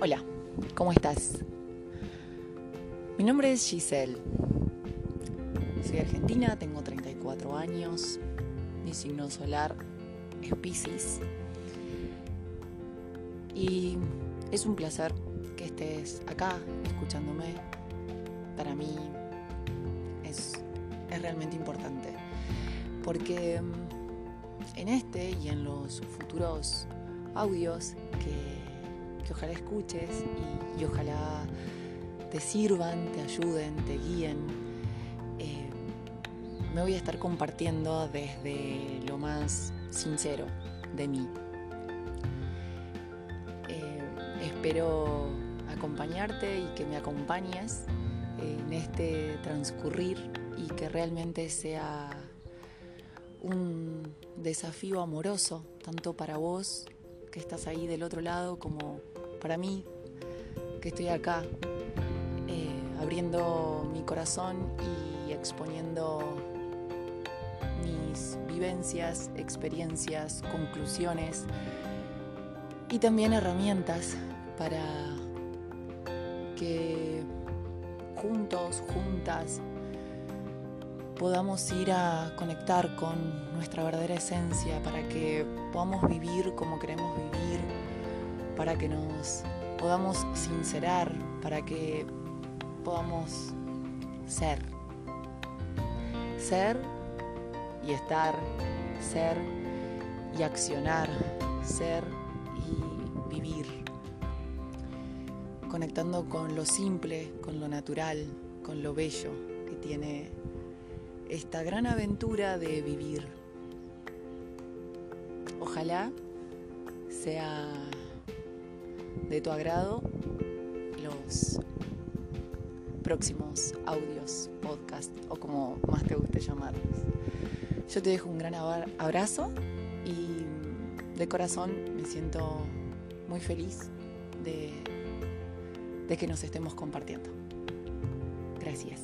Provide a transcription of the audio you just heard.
Hola, ¿cómo estás? Mi nombre es Giselle. Soy argentina, tengo 34 años. Mi signo solar es Pisces. Y es un placer que estés acá escuchándome. Para mí es, es realmente importante. Porque mm, en este y en los futuros audios que que ojalá escuches y, ojalá te sirvan, te ayuden, te guíen. Eh, me voy a estar compartiendo desde lo más sincero de mí. Eh, espero acompañarte y que me acompañes en este transcurrir y que realmente sea un desafío amoroso, tanto para vos que estás ahí del otro lado como para mí, que estoy acá, eh, abriendo mi corazón y exponiendo mis vivencias, experiencias, conclusiones y también herramientas para que juntos, juntas, podamos ir a conectar con nuestra verdadera esencia para que podamos vivir como queremos vivir para que nos podamos sincerar, para que podamos ser. Ser y estar, ser y accionar, ser y vivir. Conectando con lo simple, con lo natural, con lo bello que tiene esta gran aventura de vivir. Ojalá sea de tu agrado los próximos audios, podcast o como más te guste llamarlos. Yo te dejo un gran abrazo y de corazón me siento muy feliz de, de que nos estemos compartiendo. Gracias.